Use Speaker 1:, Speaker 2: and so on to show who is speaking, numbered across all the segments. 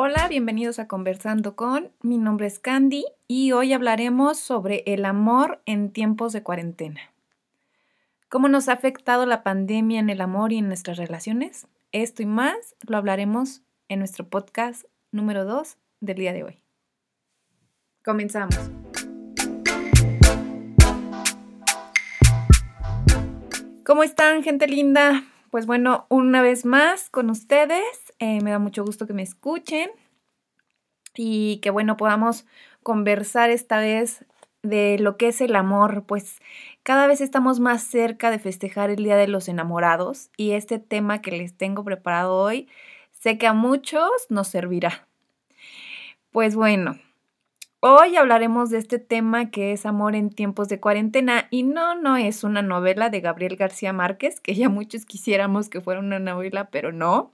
Speaker 1: Hola, bienvenidos a Conversando con. Mi nombre es Candy y hoy hablaremos sobre el amor en tiempos de cuarentena. ¿Cómo nos ha afectado la pandemia en el amor y en nuestras relaciones? Esto y más lo hablaremos en nuestro podcast número 2 del día de hoy. Comenzamos. ¿Cómo están, gente linda? Pues bueno, una vez más con ustedes. Eh, me da mucho gusto que me escuchen y que bueno, podamos conversar esta vez de lo que es el amor, pues cada vez estamos más cerca de festejar el Día de los Enamorados y este tema que les tengo preparado hoy sé que a muchos nos servirá. Pues bueno, Hoy hablaremos de este tema que es Amor en tiempos de cuarentena y no, no es una novela de Gabriel García Márquez, que ya muchos quisiéramos que fuera una novela, pero no.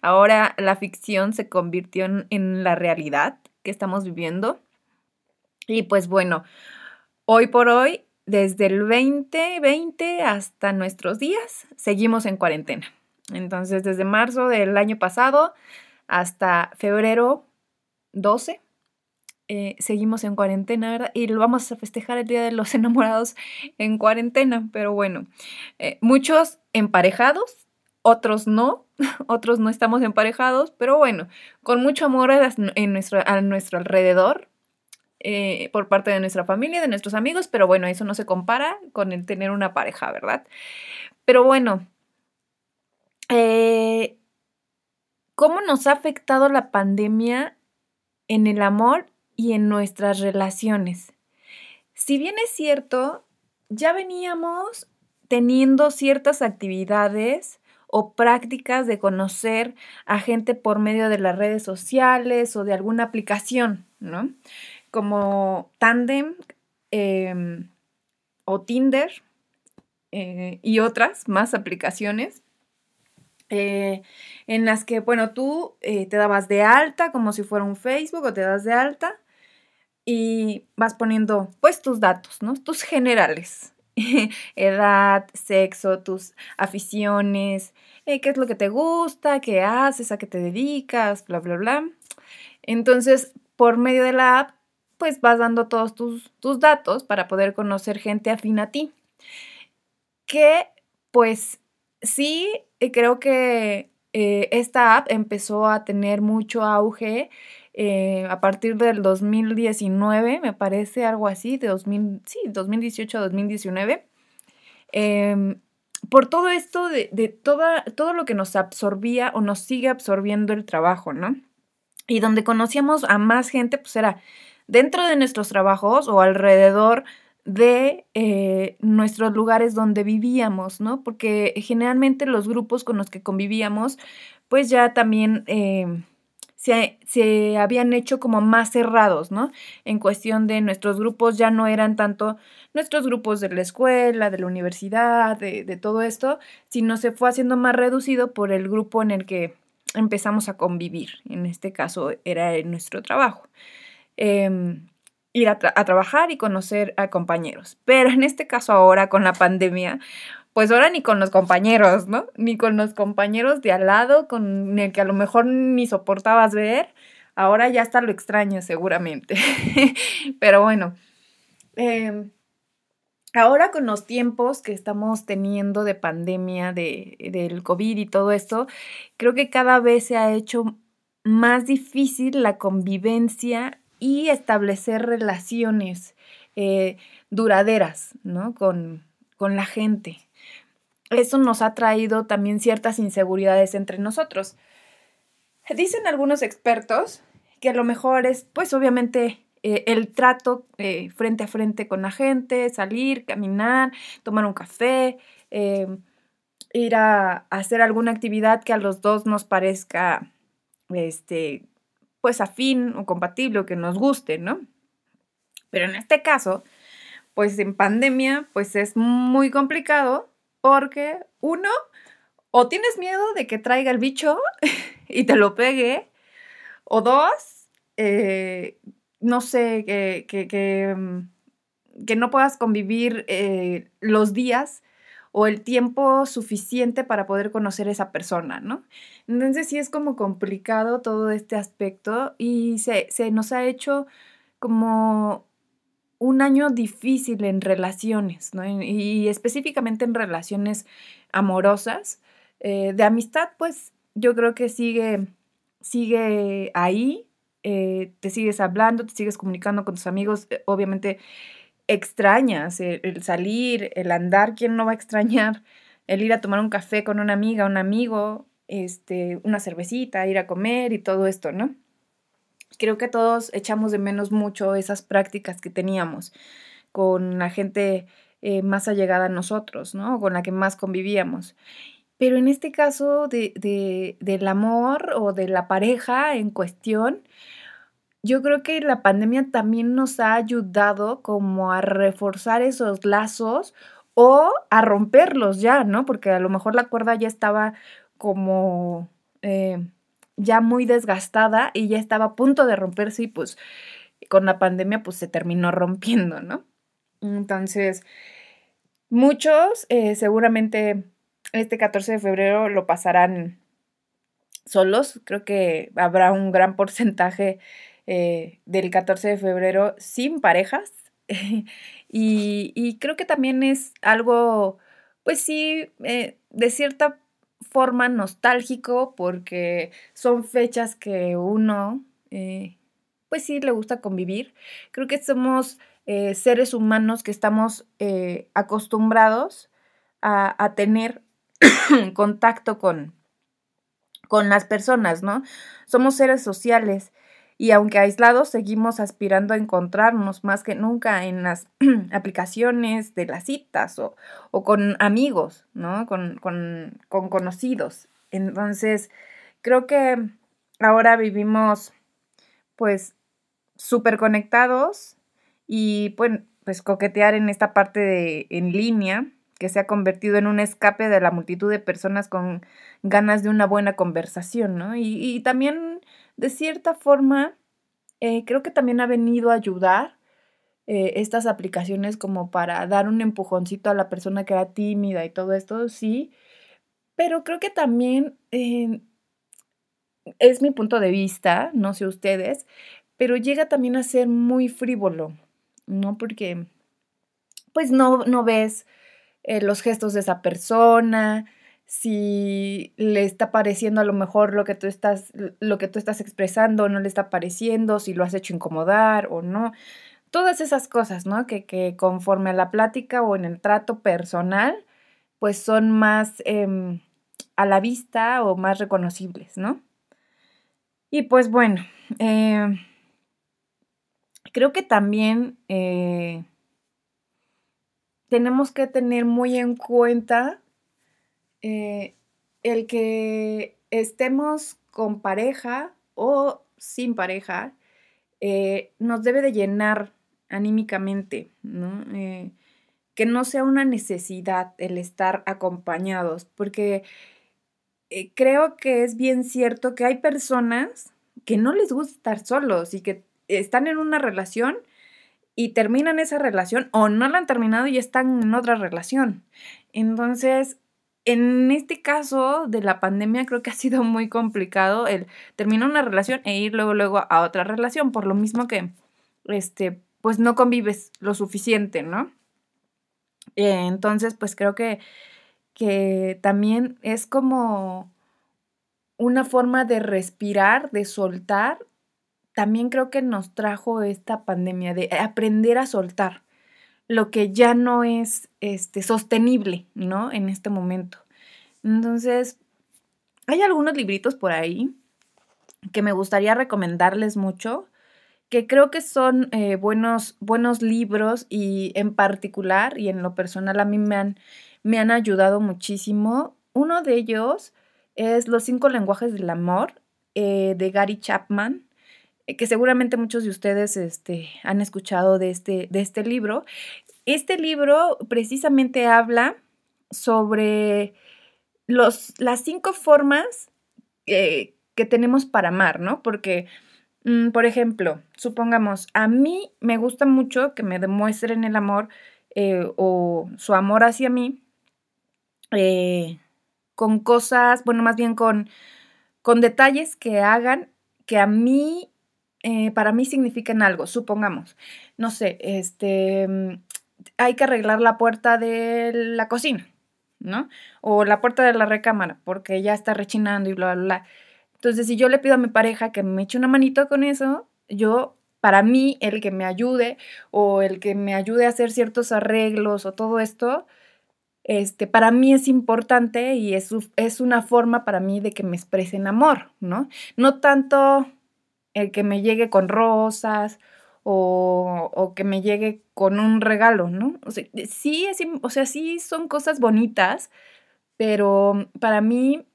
Speaker 1: Ahora la ficción se convirtió en, la realidad que estamos viviendo. Y pues bueno, hoy por hoy, desde el 2020 hasta nuestros días, seguimos en cuarentena. Entonces, desde marzo del año pasado hasta febrero 12 eh, seguimos en cuarentena, ¿verdad? Y lo vamos a festejar el Día de los Enamorados en cuarentena, pero bueno, eh, muchos emparejados, otros no, otros no estamos emparejados, pero bueno, con mucho amor en a nuestro alrededor, eh, por parte de nuestra familia, de nuestros amigos, pero bueno, eso no se compara con el tener una pareja, ¿verdad? Pero bueno, ¿cómo nos ha afectado la pandemia en el amor y en nuestras relaciones. Si bien es cierto, ya veníamos teniendo ciertas actividades o prácticas de conocer a gente por medio de las redes sociales o de alguna aplicación, ¿no? Como Tandem em, o Tinder eh, y otras más aplicaciones. Eh, en las que, bueno, tú eh, te dabas de alta como si fuera un Facebook o te das de alta y vas poniendo pues tus datos, ¿no? Tus generales. Edad, sexo, tus aficiones, eh, qué es lo que te gusta, qué haces, a qué te dedicas, bla, bla, bla. Entonces, por medio de la app, pues vas dando todos tus, tus datos para poder conocer gente afín a ti. Que, pues, sí, eh, creo que eh, esta app empezó a tener mucho auge eh, a partir del 2019, me parece algo así, de 2000, sí, 2018 a 2019. Em, por todo esto de, de toda, todo lo que nos absorbía o nos sigue absorbiendo el trabajo, ¿no? Y donde conocíamos a más gente, pues era dentro de nuestros trabajos o alrededor de eh, nuestros lugares donde vivíamos, ¿no? Porque generalmente los grupos con los que convivíamos, pues ya también em, se, habían hecho como más cerrados, ¿no? En cuestión de nuestros grupos ya no eran tanto nuestros grupos de la escuela, de la universidad, de, todo esto, sino se fue haciendo más reducido por el grupo en el que empezamos a convivir. En este caso era nuestro trabajo. Em, ir a, trabajar y conocer a compañeros. Pero en este caso ahora con la pandemia, pues ahora ni con los compañeros, ¿no? Ni con los compañeros de al lado, con el que a lo mejor ni soportabas ver, ahora ya está lo extraño seguramente. Pero bueno, em, ahora con los tiempos que estamos teniendo de pandemia, de, del COVID y todo esto, creo que cada vez se ha hecho más difícil la convivencia y establecer relaciones eh, duraderas, ¿no? Con, con la gente eso nos ha traído también ciertas inseguridades entre nosotros. Dicen algunos expertos que a lo mejor es, pues obviamente, eh, el trato eh, frente a frente con la gente, salir, caminar, tomar un café, em, ir a, hacer alguna actividad que a los dos nos parezca, este, pues afín o compatible o que nos guste, ¿no? Pero en este caso, pues en pandemia, pues es muy complicado porque uno, o tienes miedo de que traiga el bicho y te lo pegue, o dos, eh, no sé, que, que, mm, no puedas convivir eh, los días o el tiempo suficiente para poder conocer a esa persona, ¿no? Entonces sí es como complicado todo este aspecto y se, nos ha hecho como un año difícil en relaciones, ¿no? Y, específicamente en relaciones amorosas. Eh, de amistad, pues yo creo que sigue, sigue ahí, eh, te sigues hablando, te sigues comunicando con tus amigos, eh, obviamente extrañas el, salir, el andar, ¿quién no va a extrañar? El ir a tomar un café con una amiga, un amigo, este, una cervecita, ir a comer y todo esto, ¿no? Creo que todos echamos de menos mucho esas prácticas que teníamos con la gente eh, más allegada a nosotros, ¿no? Con la que más convivíamos. Pero en este caso de, del amor o de la pareja en cuestión, yo creo que la pandemia también nos ha ayudado como a reforzar esos lazos o a romperlos ya, ¿no? Porque a lo mejor la cuerda ya estaba como eh, ya muy desgastada y ya estaba a punto de romperse y pues con la pandemia pues se terminó rompiendo, ¿no? Entonces, muchos eh, seguramente este 14 de febrero lo pasarán solos, creo que habrá un gran porcentaje eh, del 14 de febrero sin parejas. y, creo que también es algo, pues sí, eh, de cierta forma nostálgico porque son fechas que uno, eh, pues sí, le gusta convivir. Creo que somos seres humanos que estamos acostumbrados a, a tener contacto con, con las personas, ¿no? Somos seres sociales y aunque aislados, seguimos aspirando a encontrarnos más que nunca en las aplicaciones de las citas o, con amigos, ¿no? Con, conocidos. Entonces, creo que ahora vivimos pues súper conectados y pues, pues coquetear en esta parte de en línea que se ha convertido en un escape de la multitud de personas con ganas de una buena conversación, ¿no? y también de cierta forma, eh, creo que también ha venido a ayudar eh, estas aplicaciones como para dar un empujoncito a la persona que era tímida y todo esto, sí, pero creo que también eh, es mi punto de vista, no sé ustedes, pero llega también a ser muy frívolo, ¿no? Porque pues no, no ves los gestos de esa persona, si le está pareciendo a lo mejor lo que tú estás, lo que tú estás expresando no le está pareciendo, si lo has hecho incomodar o no. Todas esas cosas, ¿no? Que, que conforme a la plática o en el trato personal, pues son más em, a la vista o más reconocibles, ¿no? Y pues bueno, em, creo que también eh, tenemos que tener muy en cuenta eh, el que estemos con pareja o sin pareja eh, nos debe de llenar anímicamente, ¿no? Eh, que no sea una necesidad el estar acompañados, porque creo que es bien cierto que hay personas que no les gusta estar solos y que están en una relación y terminan esa relación o no la han terminado y están en otra relación. Entonces, en este caso de la pandemia creo que ha sido muy complicado el terminar una relación e ir luego luego a otra relación, por lo mismo que este pues no convives lo suficiente, ¿no? Eh, entonces, pues creo que, que también es como una forma de respirar, de soltar. También creo que nos trajo esta pandemia de aprender a soltar lo que ya no es este, sostenible, ¿no? En este momento. Entonces, hay algunos libritos por ahí que me gustaría recomendarles mucho, que creo que son eh, buenos, buenos libros y en particular y en lo personal a mí me han, me han ayudado muchísimo. Uno de ellos es Los cinco lenguajes del amor eh, de Gary Chapman. Eh, que seguramente muchos de ustedes este, han escuchado de este, de este libro. Este libro precisamente habla sobre los, las cinco formas que tenemos para amar, ¿no? Porque, mm, por ejemplo, supongamos, a mí me gusta mucho que me demuestren el amor eh, o su amor hacia mí eh, con cosas, bueno, más bien con, con detalles que hagan que a mí, eh, para mí signifiquen algo, supongamos, no sé, este, mm, hay que arreglar la puerta de la cocina, ¿no? O la puerta de la recámara, porque ya está rechinando y bla, bla, bla. Entonces, si yo le pido a mi pareja que me eche una manito con eso, yo, para mí, el que me ayude o el que me ayude a hacer ciertos arreglos o todo esto, este, para mí es importante y es, es una forma para mí de que me expresen amor, ¿no? No tanto el que me llegue con rosas o, o, que me llegue con un regalo, ¿no? O sea, sí, es, o sea, sí son cosas bonitas, pero para mí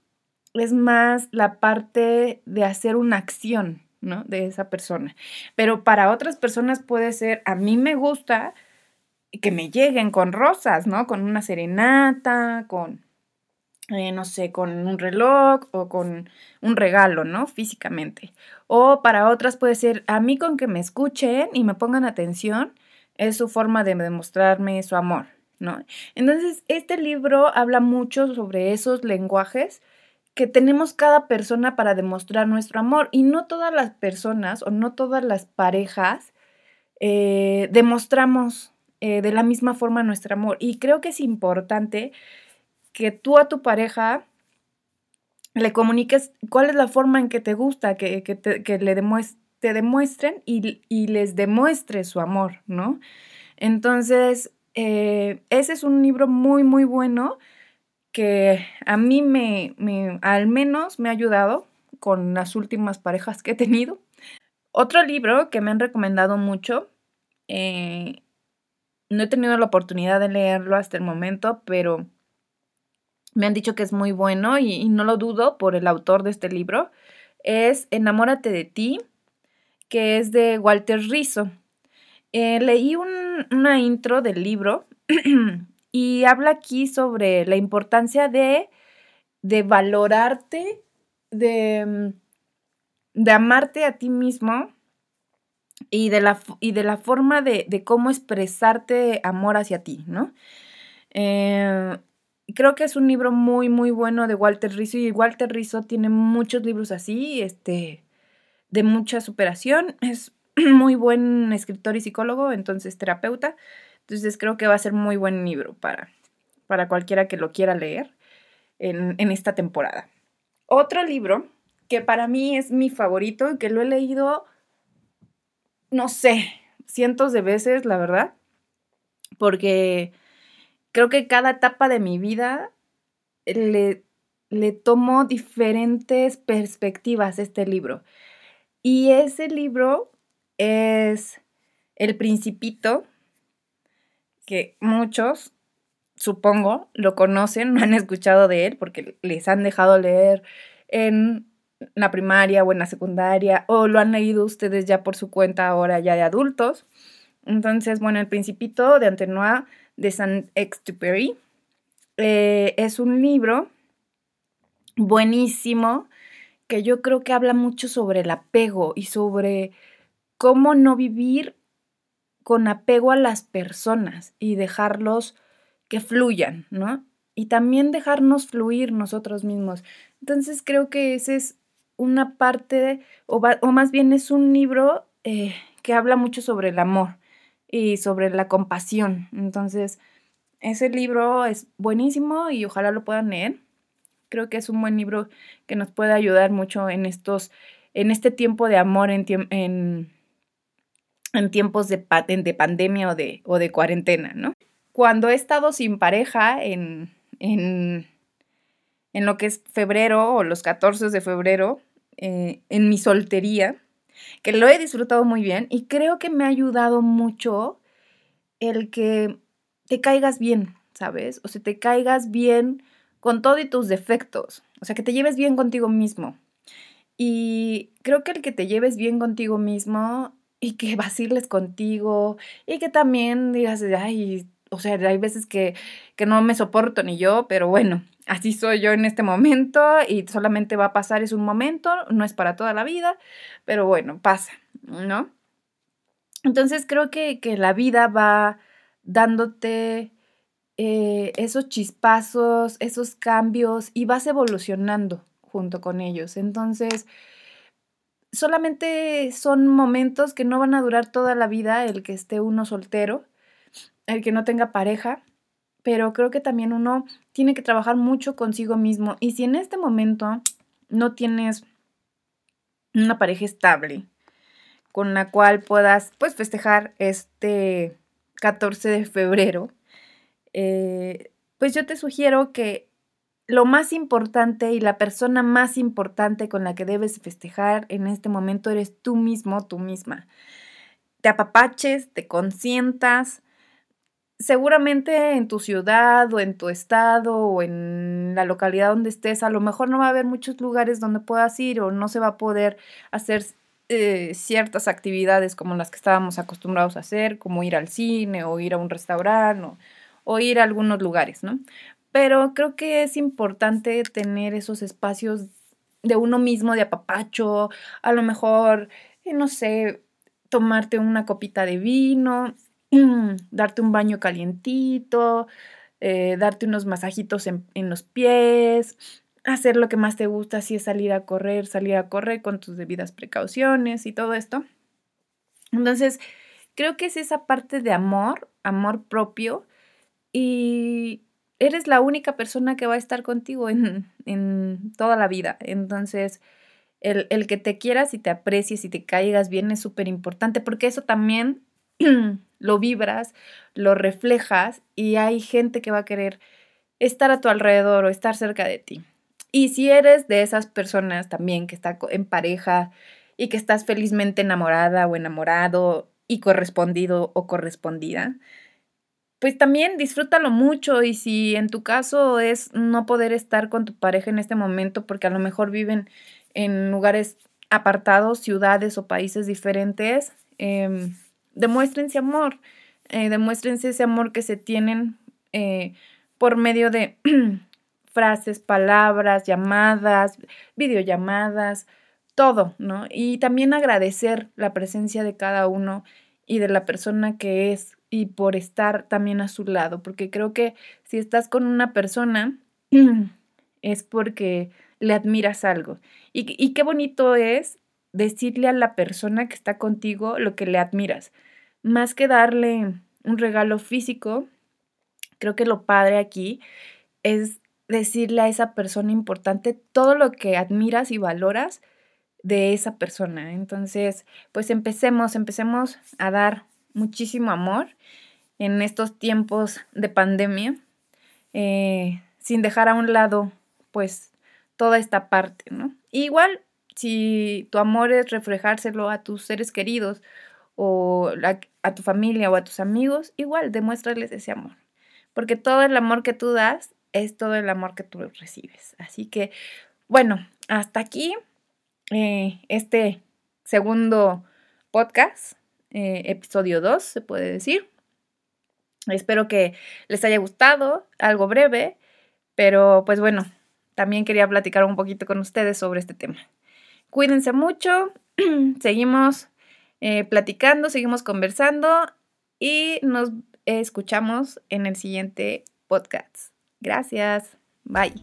Speaker 1: es más la parte de hacer una acción, ¿no? De esa persona. Pero para otras personas puede ser, a mí me gusta que me lleguen con rosas, ¿no? Con una serenata, con, eh, no sé, con un reloj o con un regalo, ¿no? Físicamente. O para otras puede ser, a mí con que me escuchen y me pongan atención, es su forma de demostrarme su amor, ¿no? Entonces, este libro habla mucho sobre esos lenguajes que tenemos cada persona para demostrar nuestro amor y no todas las personas o no todas las parejas eh, demostramos eh, de la misma forma nuestro amor. Y creo que es importante que tú a tu pareja le comuniques cuál es la forma en que te gusta, que, te, le te demuestren y, les demuestre su amor, ¿no? Entonces, eh, ese es un libro muy, muy bueno que a mí me, me, al menos me ha ayudado con las últimas parejas que he tenido. Otro libro que me han recomendado mucho eh, no he tenido la oportunidad de leerlo hasta el momento, pero me han dicho que es muy bueno y, no lo dudo por el autor de este libro. Es Enamórate de ti, que es de Walter Rizzo. Eh, leí una intro del libro y habla aquí sobre la importancia de, de valorarte, de, de amarte a ti mismo y de la, y de la forma de, cómo expresarte amor hacia ti, ¿no? Eh, creo que es un libro muy, muy bueno de Walter Rizzo y Walter Rizzo tiene muchos libros así, este, de mucha superación, es muy buen escritor y psicólogo, entonces terapeuta, entonces creo que va a ser muy buen libro para, para cualquiera que lo quiera leer en, en esta temporada. Otro libro que para mí es mi favorito, que lo he leído no sé, cientos de veces, la verdad, porque creo que cada etapa de mi vida le, le tomo diferentes perspectivas a este libro. Y ese libro es El Principito, que muchos, supongo, lo conocen, no han escuchado de él porque les han dejado leer en la primaria o en la secundaria, o lo han leído ustedes ya por su cuenta ahora ya de adultos. Entonces, bueno, El Principito de Antenois de Saint-Exupéry eh, es un libro buenísimo que yo creo que habla mucho sobre el apego y sobre cómo no vivir con apego a las personas y dejarlos que fluyan, ¿no? Y también dejarnos fluir nosotros mismos. Entonces creo que ese es una parte, o, más bien es un libro eh, que habla mucho sobre el amor y sobre la compasión. Entonces, ese libro es buenísimo y ojalá lo puedan leer. Creo que es un buen libro que nos puede ayudar mucho en estos, en este tiempo de amor, en, en, en tiempos de, de pandemia o de, o de cuarentena, ¿no? Cuando he estado sin pareja en, en, en lo que es febrero o los 14 de febrero, eh, en mi soltería, que lo he disfrutado muy bien y creo que me ha ayudado mucho el que te caigas bien, ¿sabes? O sea, te caigas bien con todos tus defectos, o sea, que te lleves bien contigo mismo. Y creo que el que te lleves bien contigo mismo y que vaciles contigo y que también digas, ay, o sea, hay veces que, que no me soporto ni yo, pero bueno, así soy yo en este momento y solamente va a pasar, es un momento, no es para toda la vida, pero bueno, pasa, ¿no? Entonces creo que, la vida va dándote eh, esos chispazos, esos cambios y vas evolucionando junto con ellos. Entonces, solamente son momentos que no van a durar toda la vida el que esté uno soltero, el que no tenga pareja, pero creo que también uno tiene que trabajar mucho consigo mismo. Y si en este momento no tienes una pareja estable con la cual puedas pues festejar este 14 de febrero, eh, pues yo te sugiero que lo más importante y la persona más importante con la que debes festejar en este momento eres tú mismo, tú misma. Te apapaches, te consientas. Seguramente en tu ciudad o en tu estado o en la localidad donde estés, a lo mejor no va a haber muchos lugares donde puedas ir o no se va a poder hacer eh, ciertas actividades como las que estábamos acostumbrados a hacer, como ir al cine o ir a un restaurante o, ir a algunos lugares, ¿no? Pero creo que es importante tener esos espacios de uno mismo, de apapacho, a lo mejor, eh, no sé, tomarte una copita de vino, darte un baño calientito, eh, darte unos masajitos en, en, los pies, hacer lo que más te gusta, si es salir a correr, salir a correr con tus debidas precauciones y todo esto. Entonces, creo que es esa parte de amor, amor propio y eres la única persona que va a estar contigo en, toda la vida. Entonces, el, el, que te quieras y te aprecies y te caigas bien es súper importante porque eso también lo vibras, lo reflejas y hay gente que va a querer estar a tu alrededor o estar cerca de ti. Y si eres de esas personas también que está en pareja y que estás felizmente enamorada o enamorado y correspondido o correspondida, pues también disfrútalo mucho y si en tu caso es no poder estar con tu pareja en este momento porque a lo mejor viven en lugares apartados, ciudades o países diferentes, eh, demuéstrense amor, eh, demuéstrense ese amor que se tienen eh, por medio de frases, palabras, llamadas, videollamadas, todo, ¿no? Y también agradecer la presencia de cada uno y de la persona que es y por estar también a su lado, porque creo que si estás con una persona es porque le admiras algo. Y, y, qué bonito es decirle a la persona que está contigo lo que le admiras. Más que darle un regalo físico, creo que lo padre aquí es decirle a esa persona importante todo lo que admiras y valoras de esa persona. Entonces, pues empecemos, empecemos a dar muchísimo amor en estos tiempos de pandemia, eh, sin dejar a un lado, pues, toda esta parte, ¿no? igual, si tu amor es reflejárselo a tus seres queridos o a tu familia o a tus amigos, igual, demuéstrales ese amor. Porque todo el amor que tú das es todo el amor que tú recibes. Así que, bueno, hasta aquí eh, este segundo podcast eh, episodio 2, se puede decir. Espero que les haya gustado, algo breve, pero pues bueno, también quería platicar un poquito con ustedes sobre este tema. Cuídense mucho, seguimos eh, platicando, seguimos conversando y nos escuchamos en el siguiente podcast. Gracias, bye.